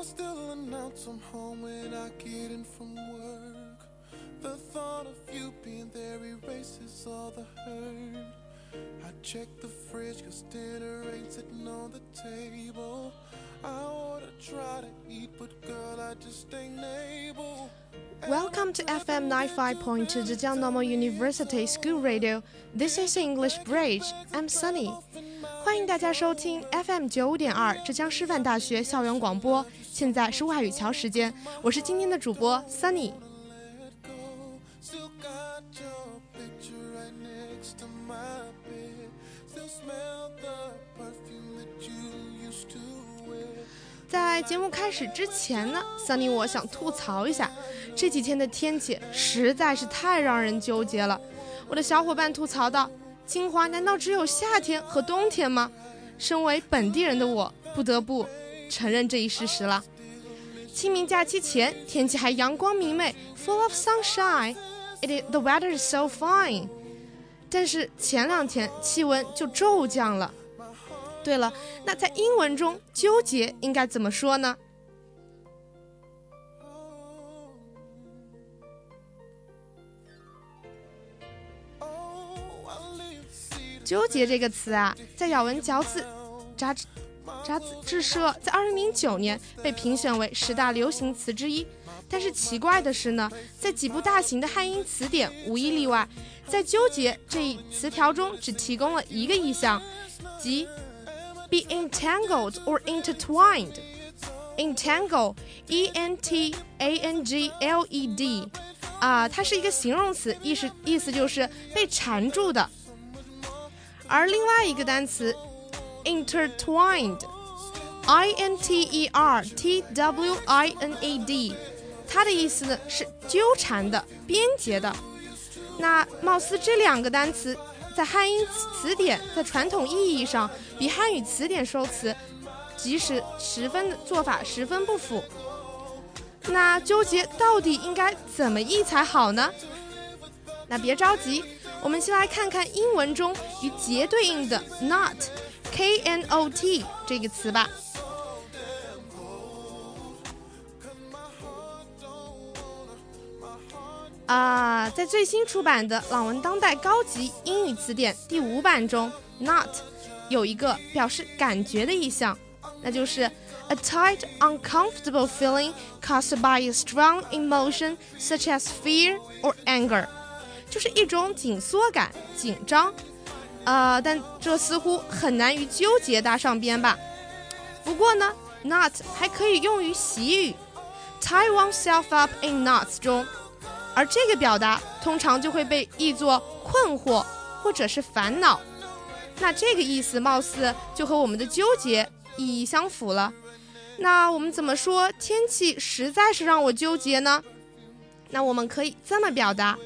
I'll still announce I'm home when I get in from work. The thought of you being there erases all the hurt. I check the fridge cause dinner ain't sitting on the table. I oughta try to eat, but girl, I just ain't able. Welcome to FM 95.2 Zhejiang Normal University School Radio. This is English Bridge. I'm Sunny. 欢迎大家收听 FM 九五点二浙江师范大学校园广播。 现在是外语桥时间，我是今天的主播 Sunny。在节目开始之前呢，Sunny 我想吐槽一下，这几天的天气实在是太让人纠结了。我的小伙伴吐槽道：“清华难道只有夏天和冬天吗？”身为本地人的我，不得不承认这一事实了。清明假期前，天气还阳光明媚，full of sunshine，it is the weather is so fine。但是前两天气温就骤降了。对了，那在英文中纠结应该怎么说呢？纠结这个词啊，在咬文嚼字扎志杂志社在二零零九年被评选为十大流行词之一。但是奇怪的是呢，在几部大型的汉英词典无一例外，在纠结这一词条中只提供了一个意象，即 be entangled or intertwined。entangle, e n t a n g l e d，啊，它是一个形容词，意思意思就是被缠住的。而另外一个单词 intertwined，i n t e r t w i n e d，它的意思呢是纠缠的、编结的。那貌似这两个单词在汉英词典在传统意义上比汉语词典收词，即使十分的做法十分不符。那纠结到底应该怎么译才好呢？那别着急，我们先来看看英文中与结对应的 not，k n o t 这个词吧。啊，在最新出版的《朗文当代高级英语词典》第五版中，not 有一个表示感觉的意象，那就是 a tight, uncomfortable feeling caused by a strong emotion such as fear or anger，就是一种紧缩感、紧张。呃，但这似乎很难与纠结搭上边吧。不过呢，not 还可以用于习语，tie oneself up in knots 中。而这个表达通常就会被译作困惑或者是烦恼，那这个意思貌似就和我们的纠结意义相符了。那我们怎么说天气实在是让我纠结呢？那我们可以这么表达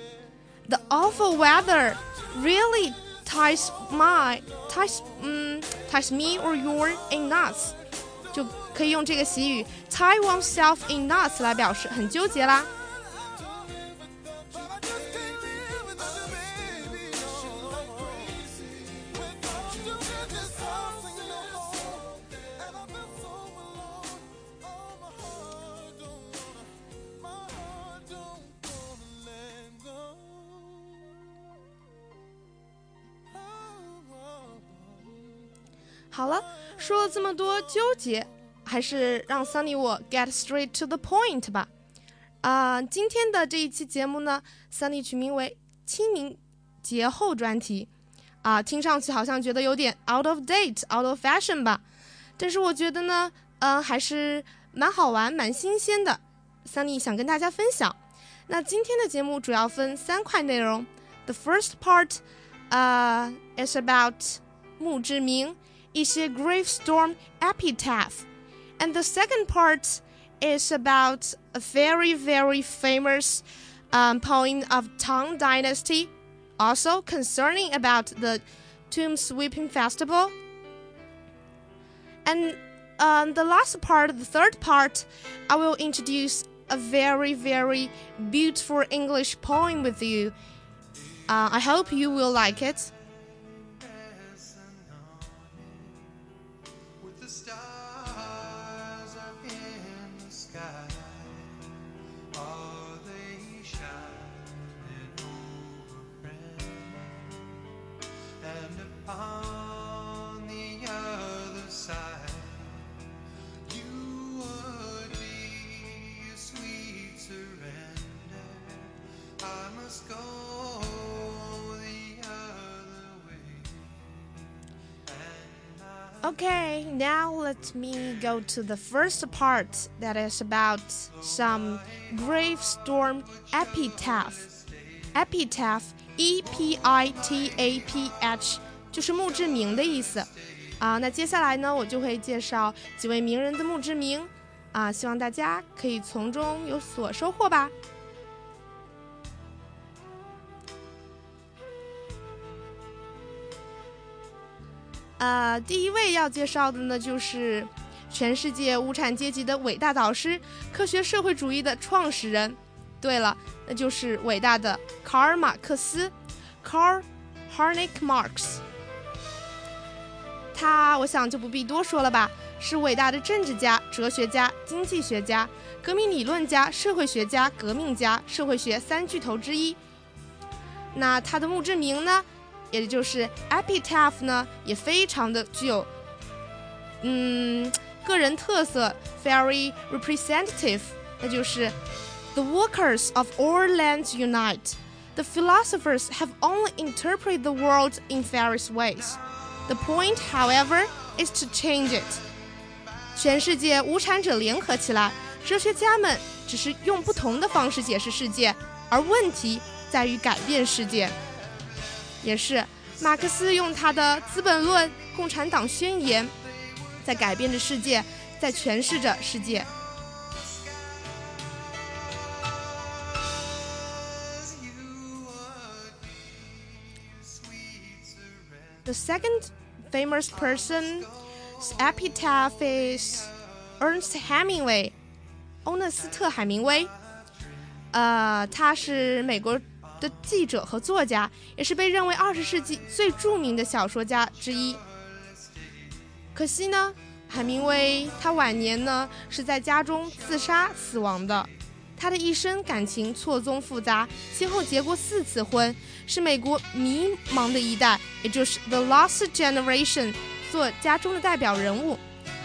：The awful weather really ties my ties 嗯 ties me or you in knots，就可以用这个习语 tie oneself in knots 来表示很纠结啦。 好了，说了这么多纠结，还是让 Sunny 我 get straight to the point 吧。啊、今天的这一期节目呢，Sunny 取名为清明节后专题。啊、听上去好像觉得有点 out of date、out of fashion 吧，但是我觉得呢，嗯、还是蛮好玩、蛮新鲜的。Sunny 想跟大家分享。那今天的节目主要分三块内容。The first part，呃、is about 墓志铭。一些 gravestone epitaph. And the second part is about a very, very famous um, poem of Tang Dynasty, also concerning about the tomb sweeping festival. And um, the last part, the third part, I will introduce a very, very beautiful English poem with you. Uh, I hope you will like it. Okay, now let me go to the first part that is about some gravestone epitaph. Epitaph, E P I T A P H，就是墓志铭的意思。啊，那接下来呢，我就会介绍几位名人的墓志铭。啊，希望大家可以从中有所收获吧。 呃，第一位要介绍的呢，就是全世界无产阶级的伟大导师，科学社会主义的创始人。对了，那就是伟大的卡尔马克思 （Karl Heinrich Marx）。他，我想就不必多说了吧，是伟大的政治家、哲学家、经济学家、革命理论家、社会学家、革命家，社会学三巨头之一。那他的墓志铭呢？也就是 epitaph 呢，也非常的具有，嗯，个人特色，very representative。那就是 The workers of all lands unite. The philosophers have only interpreted the world in various ways. The point, however, is to change it. 全世界无产者联合起来，哲学家们只是用不同的方式解释世界，而问题在于改变世界。 也是，马克思用他的《资本论》《共产党宣言》，在改变着世界，在诠释着世界。The second famous person's epitaph is Ernest Hemingway，欧纳斯特·海明威。呃，他是美国的记者和作家，也是被认为二十世纪最著名的小说家之一。可惜呢，海明威他晚年呢是在家中自杀死亡的。他的一生感情错综复杂，先后结过四次婚，是美国迷茫的一代，也就是 The Lost Generation 作家中的代表人物。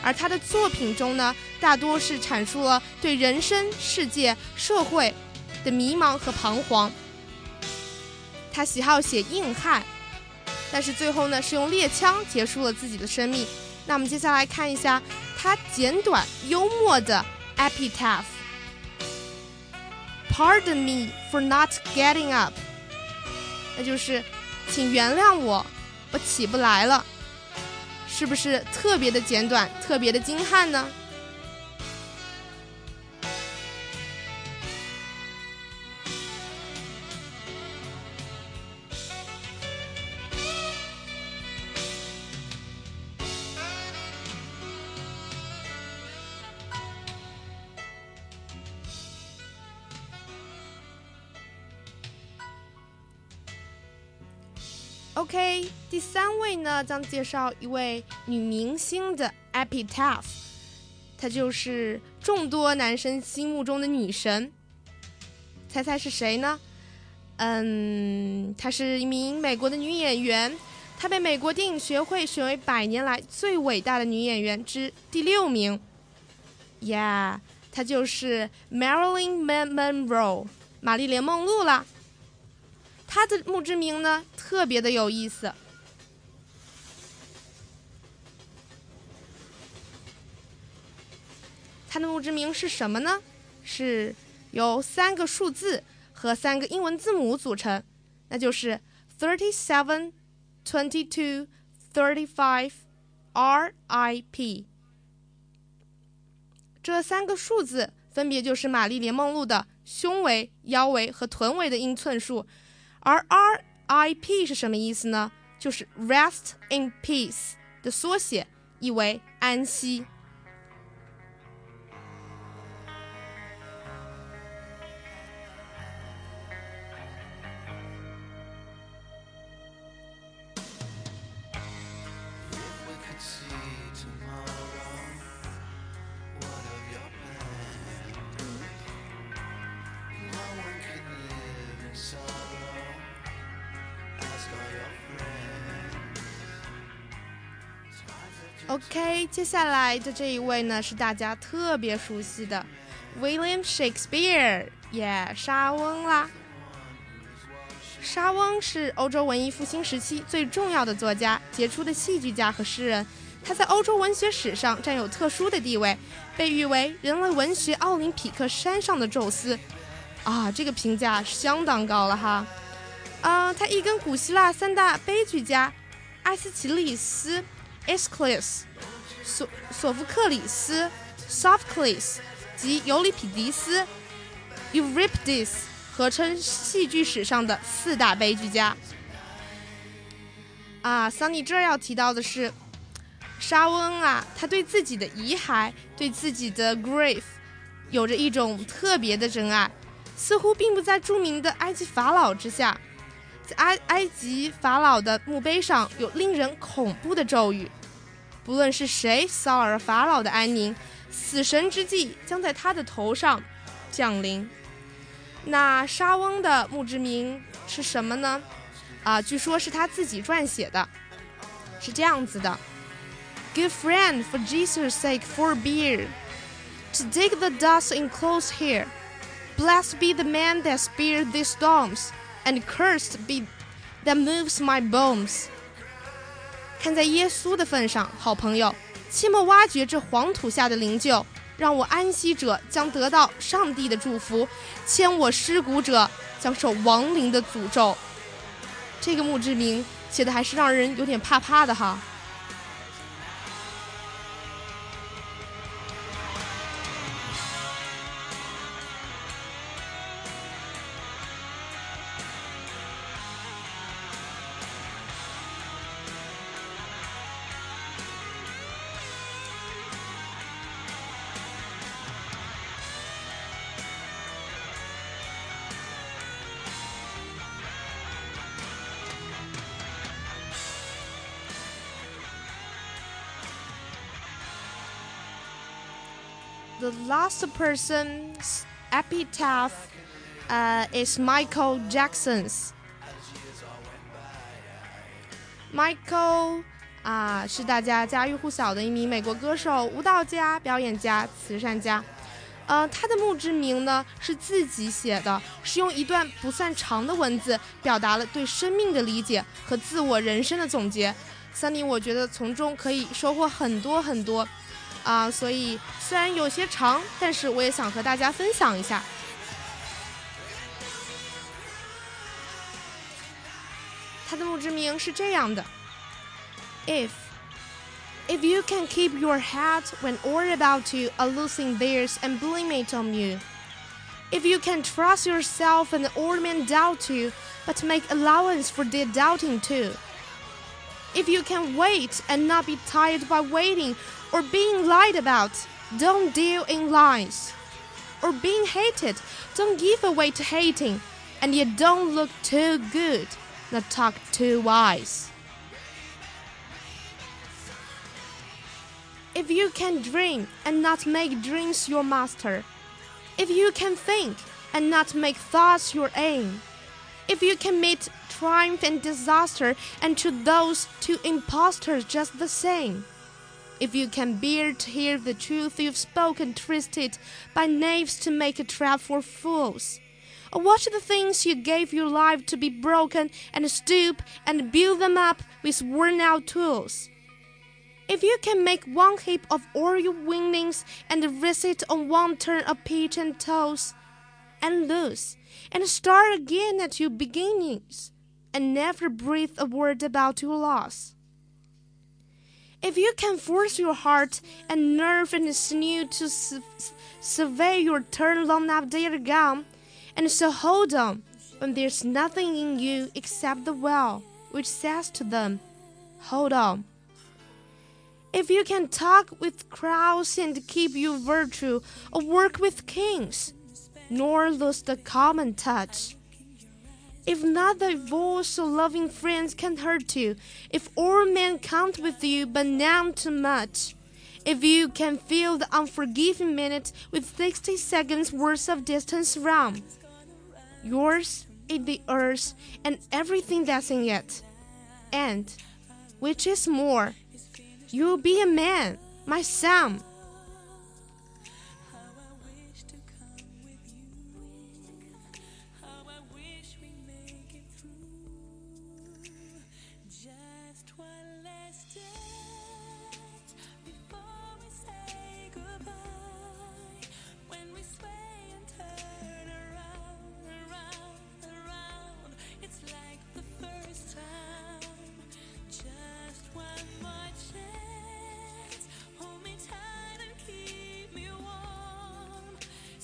而他的作品中呢，大多是阐述了对人生、世界、社会的迷茫和彷徨。他喜好写硬汉，但是最后呢，是用猎枪结束了自己的生命。那我们接下来看一下他简短幽默的 epitaph。Pardon me for not getting up，那就是，请原谅我，我起不来了，是不是特别的简短，特别的精悍呢？三位呢将介绍一位女明星的 epitaph，她就是众多男生心目中的女神。猜猜是谁呢？嗯，她是一名美国的女演员，她被美国电影学会选为百年来最伟大的女演员之第六名。Yeah，她就是 Marilyn Monroe，玛丽莲梦露啦。她的墓志铭呢特别的有意思。它的墓志铭是什么呢？是由三个数字和三个英文字母组成，那就是 thirty seven, twenty two, thirty five, R.I.P. 这三个数字分别就是玛丽莲梦露的胸围、腰围和臀围的英寸数。而 R.I.P 是什么意思呢？就是 Rest in Peace 的缩写，意为安息。接下来的这一位呢是大家特别熟悉的 William Shakespeare，耶，莎翁啦。莎翁是欧洲文艺复兴时期最重要的作家、杰出的戏剧家和诗人，他在欧洲文学史上占有特殊的地位，被誉为人类文学奥林匹克山上的宙斯。啊，这个评价相当高了哈。啊，他亦跟古希腊三大悲剧家埃斯奇利斯。Aeschylus、索索福克里斯、Sophocles 及尤里匹迪斯、Euripides 合称戏剧史上的四大悲剧家。啊桑尼这儿要提到的是，莎翁啊，他对自己的遗骸，对自己的 grave，有着一种特别的真爱，似乎并不在著名的埃及法老之下。在埃埃及法老的墓碑上有令人恐怖的咒语，不论是谁骚扰法老的安宁，死神之际将在他的头上降临。那莎翁的墓志铭是什么呢？啊，据说是他自己撰写的，是这样子的：Good friend, for Jesus' sake, forbear to dig the dust in close here. Blessed be the man that spared these storms. And cursed be that moves my bones。 看在耶稣的份上，好朋友，切莫挖掘这黄土下的灵柩，让我安息者将得到上帝的祝福，牵我尸骨者将受亡灵的诅咒。这个墓志铭写的还是让人有点怕怕的哈。the last person's epitaph uh, is Michael Jackson's. Michael 啊，是大家家喻户晓的一名美国歌手、舞蹈家、表演家、慈善家。呃，他的墓志铭呢是自己写的，是用一段不算长的文字表达了对生命的理解和自我人生的总结。三林，我觉得从中可以收获很多很多。 啊，所以虽然有些长，但是我也想和大家分享一下。他的墓志铭是这样的：If if you can keep your head when all about you are losing theirs and blame it on you. If you can trust yourself and all men doubt you, but make allowance for their doubting too. If you can wait and not be tired by waiting or being lied about, don't deal in lies. Or being hated, don't give away to hating, and yet don't look too good, not talk too wise. If you can dream and not make dreams your master, if you can think and not make thoughts your aim, if you can meet triumph and disaster and to those two impostors just the same, if you can bear to hear the truth you've spoken twisted by knaves to make a trap for fools. Or watch the things you gave your life to be broken and stoop and build them up with worn out tools. If you can make one heap of all your winnings and rest it on one turn of pitch and toes, and lose, and start again at your beginnings, and never breathe a word about your loss. If you can force your heart and nerve and sinew to su survey your turn long after gone, and so hold on when there's nothing in you except the well, which says to them, Hold on. If you can talk with crowds and keep your virtue, or work with kings, nor lose the common touch if not thy voice of loving friends can hurt you, if all men count with you but none too much, if you can fill the unforgiving minute with sixty seconds worth of distance round, yours is the earth and everything that's in it, and, which is more, You'll be a man, my son.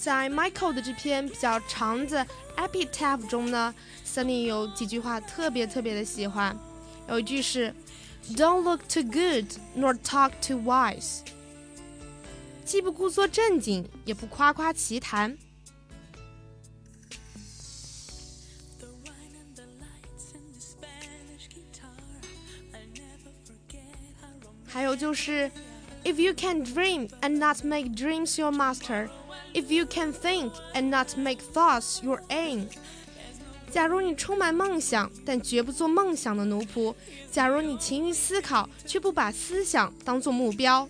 Michael 的这篇比较长的 epitaph 中呢，Sunny 有几句话特别特别的喜欢，有一句是 "Don't look too good, nor talk too wise"，既不故作正经，也不夸夸其谈。还有就是 "If you can dream and not make dreams your master." If you can think and not make thoughts your aim，假如你充满梦想，但绝不做梦想的奴仆；假如你勤于思考，却不把思想当做目标。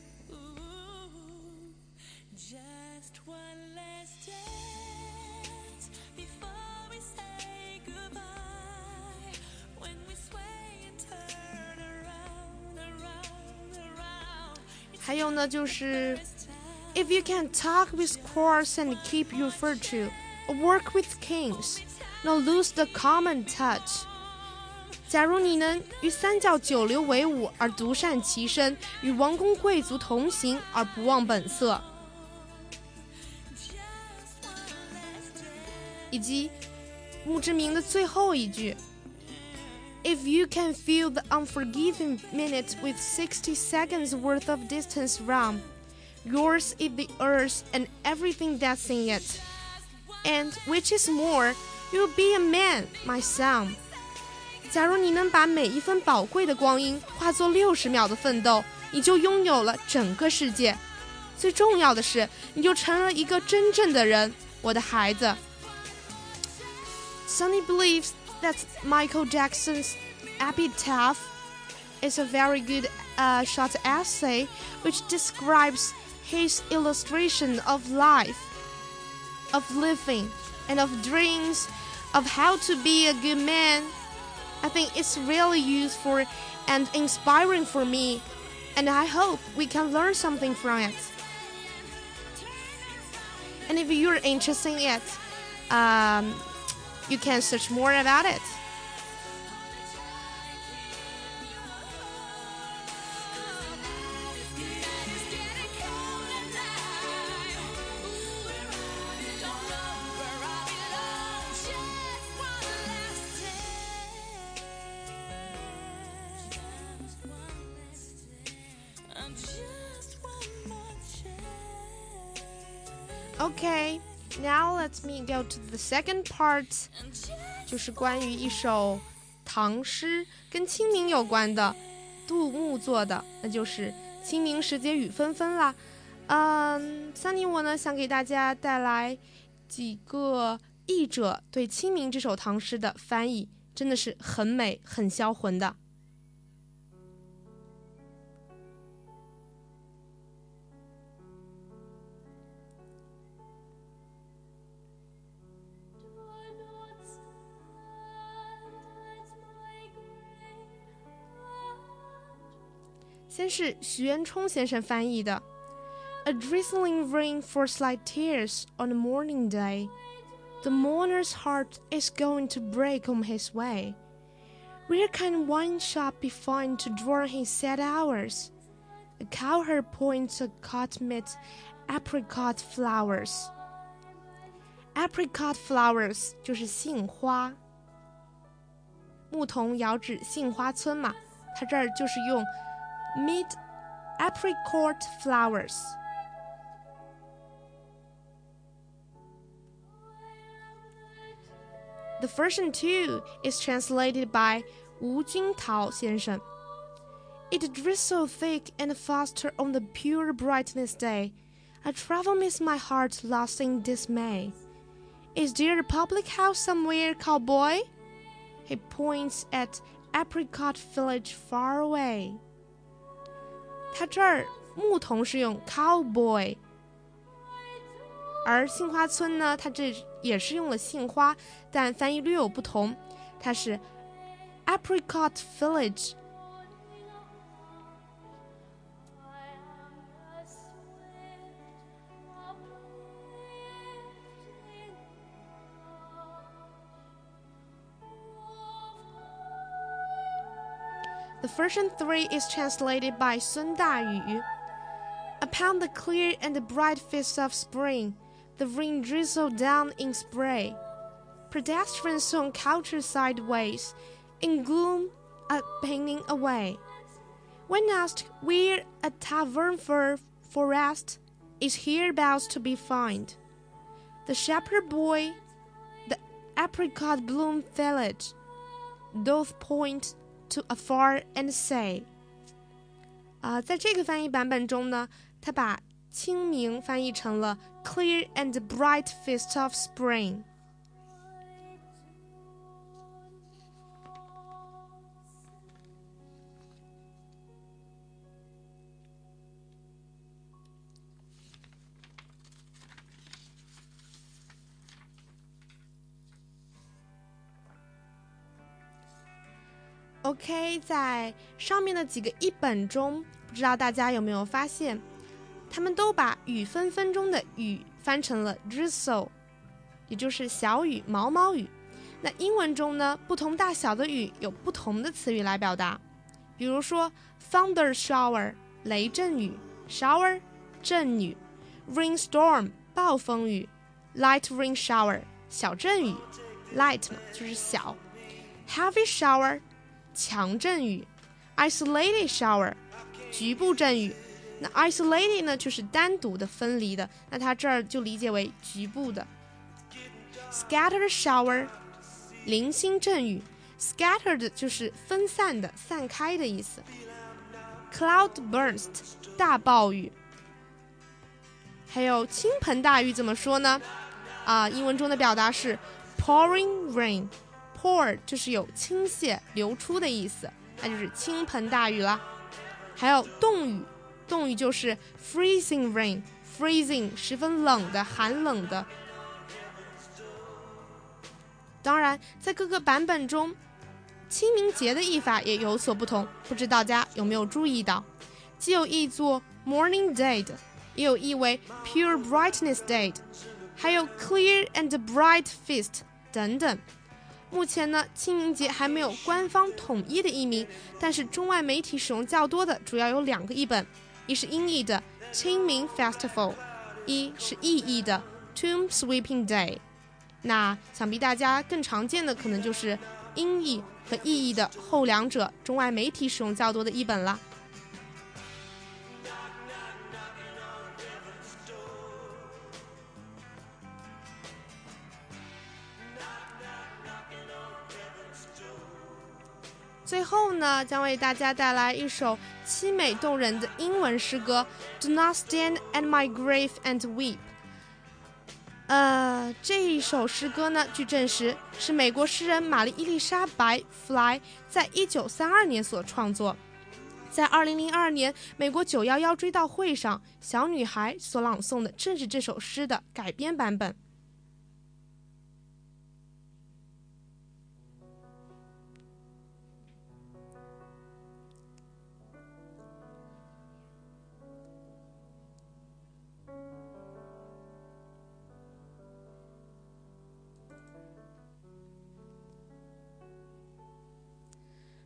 还有呢，就是。If you can talk with courts and keep your virtue, work with kings, not lose the common touch. 假如你能与三教九流为伍而独善其身，与王公贵族同行而不忘本色，以及墓志铭的最后一句：If you can fill the unforgiving minute with sixty seconds worth of distance round. Yours is the earth and everything that's in it. And which is more, you'll be a man, my son. 假如你能把每一分宝贵的光阴化作六十秒的奋斗，你就拥有了整个世界。最重要的是，你就成了一个真正的人，我的孩子。Sunny believes that Michael Jackson's epitaph is a very good uh, short essay which describes his illustration of life, of living, and of dreams, of how to be a good man. I think it's really useful and inspiring for me, and I hope we can learn something from it. And if you're interested in it, um, you can search more about it. Go to the second part，就是关于一首唐诗，跟清明有关的，杜牧做的，那就是《清明时节雨纷纷》啦。嗯桑尼我呢想给大家带来几个译者对《清明》这首唐诗的翻译，真的是很美、很销魂的。先是徐元冲先生翻译的，A drizzling rain for slight tears on a morning day. The mourner's heart is going to break on his way. Where can one shop be found to draw his sad hours? A cowherd points a cot mid apricot flowers. Apricot flowers 就是杏花，牧童遥指杏花村嘛，它这儿就是用 mid apricot flowers. The version 2 is translated by Wu Jingtao 先生. It drizzled thick and faster on the pure brightness day. I travel miss my heart lost in dismay. Is there a public house somewhere, cowboy? He points at Apricot Village far away. 它这儿牧童是用 cowboy，而杏花村呢，它这也是用了杏花，但翻译略有不同，它是 apricot village。The version 3 is translated by Sun Dayu. Upon the clear and bright face of spring, the rain drizzled down in spray. Pedestrians soon countryside ways, in gloom a painting away. When asked where a tavern for forest is hereabouts to be found, the shepherd boy, the apricot bloom village, doth point to afar and say，啊，在这个翻译版本中呢，他把清明翻译成了 clear and bright feast of spring。 OK，在上面的几个译本中，不知道大家有没有发现，他们都把雨纷纷中的雨翻成了 drizzle，也就是小雨、毛毛雨。那英文中呢，不同大小的雨有不同的词语来表达，比如说 thunder shower 雷阵雨，shower 阵雨，rainstorm 暴风雨，light rain shower 小阵雨，light 嘛就是小，heavy shower。强阵雨，isolated shower，局部阵雨。那 isolated 呢，就是单独的、分离的。那它这儿就理解为局部的。scattered shower，零星阵雨。scattered 就是分散的、散开的意思。cloud burst，大暴雨。还有倾盆大雨怎么说呢？啊，英文中的表达是 pouring rain。Pour 就是有倾泻、流出的意思，那就是倾盆大雨啦。还有冻雨，冻雨就是 freezing rain，freezing 十分冷的、寒冷的。当然，在各个版本中，清明节的译法也有所不同，不知大家有没有注意到？既有译作 morning day 的，也有译为 pure brightness day 的，还有 clear and bright feast 等等。目前呢，清明节还没有官方统一的译名，但是中外媒体使用较多的主要有两个译本，一是音译的清明 Festival，一是意译的 Tomb Sweeping Day。那想必大家更常见的可能就是音译和意译的后两者，中外媒体使用较多的译本了。最后呢，将为大家带来一首凄美动人的英文诗歌《Do Not Stand at My Grave and Weep》。呃，这一首诗歌呢，据证实是美国诗人玛丽伊丽莎白弗莱在一九三二年所创作，在二零零二年美国九幺幺追悼会上，小女孩所朗诵的正是这首诗的改编版本。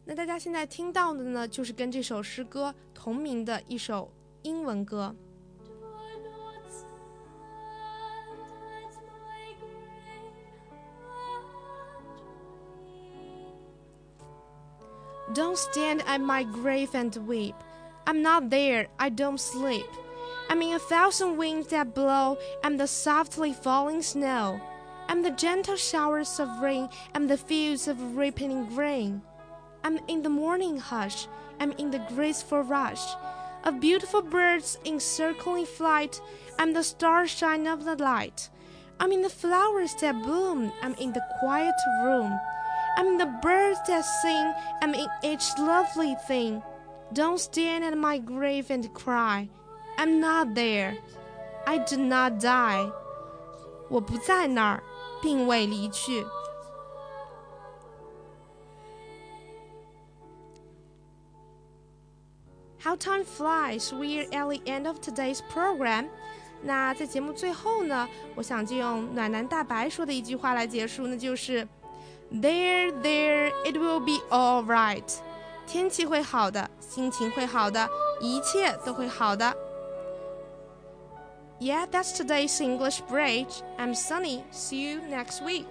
那大家现在听到的呢，就是跟这首诗歌同名的一首英文歌。Don't stand at my grave and weep. I'm not there, I don't sleep. I'm in a thousand winds that blow, I'm the softly falling snow. I'm the gentle showers of rain, I'm the fields of ripening grain. I'm in the morning hush, I'm in the graceful rush of beautiful birds in circling flight. I'm the starshine of the light. I'm in the flowers that bloom, I'm in the quiet room. I'm in the birds that sing, I'm in each lovely thing. Don't stand at my grave and cry. I'm not there. I did not die. 我不在那儿，并未离去。 How time flies! We're at the end of today's program. 那在节目最后呢，我想就用暖男大白说的一句话来结束，那就是 There, there, it will be all right. 天气会好的，心情会好的，一切都会好的。Yeah, that's today's English bridge. I'm Sunny. See you next week.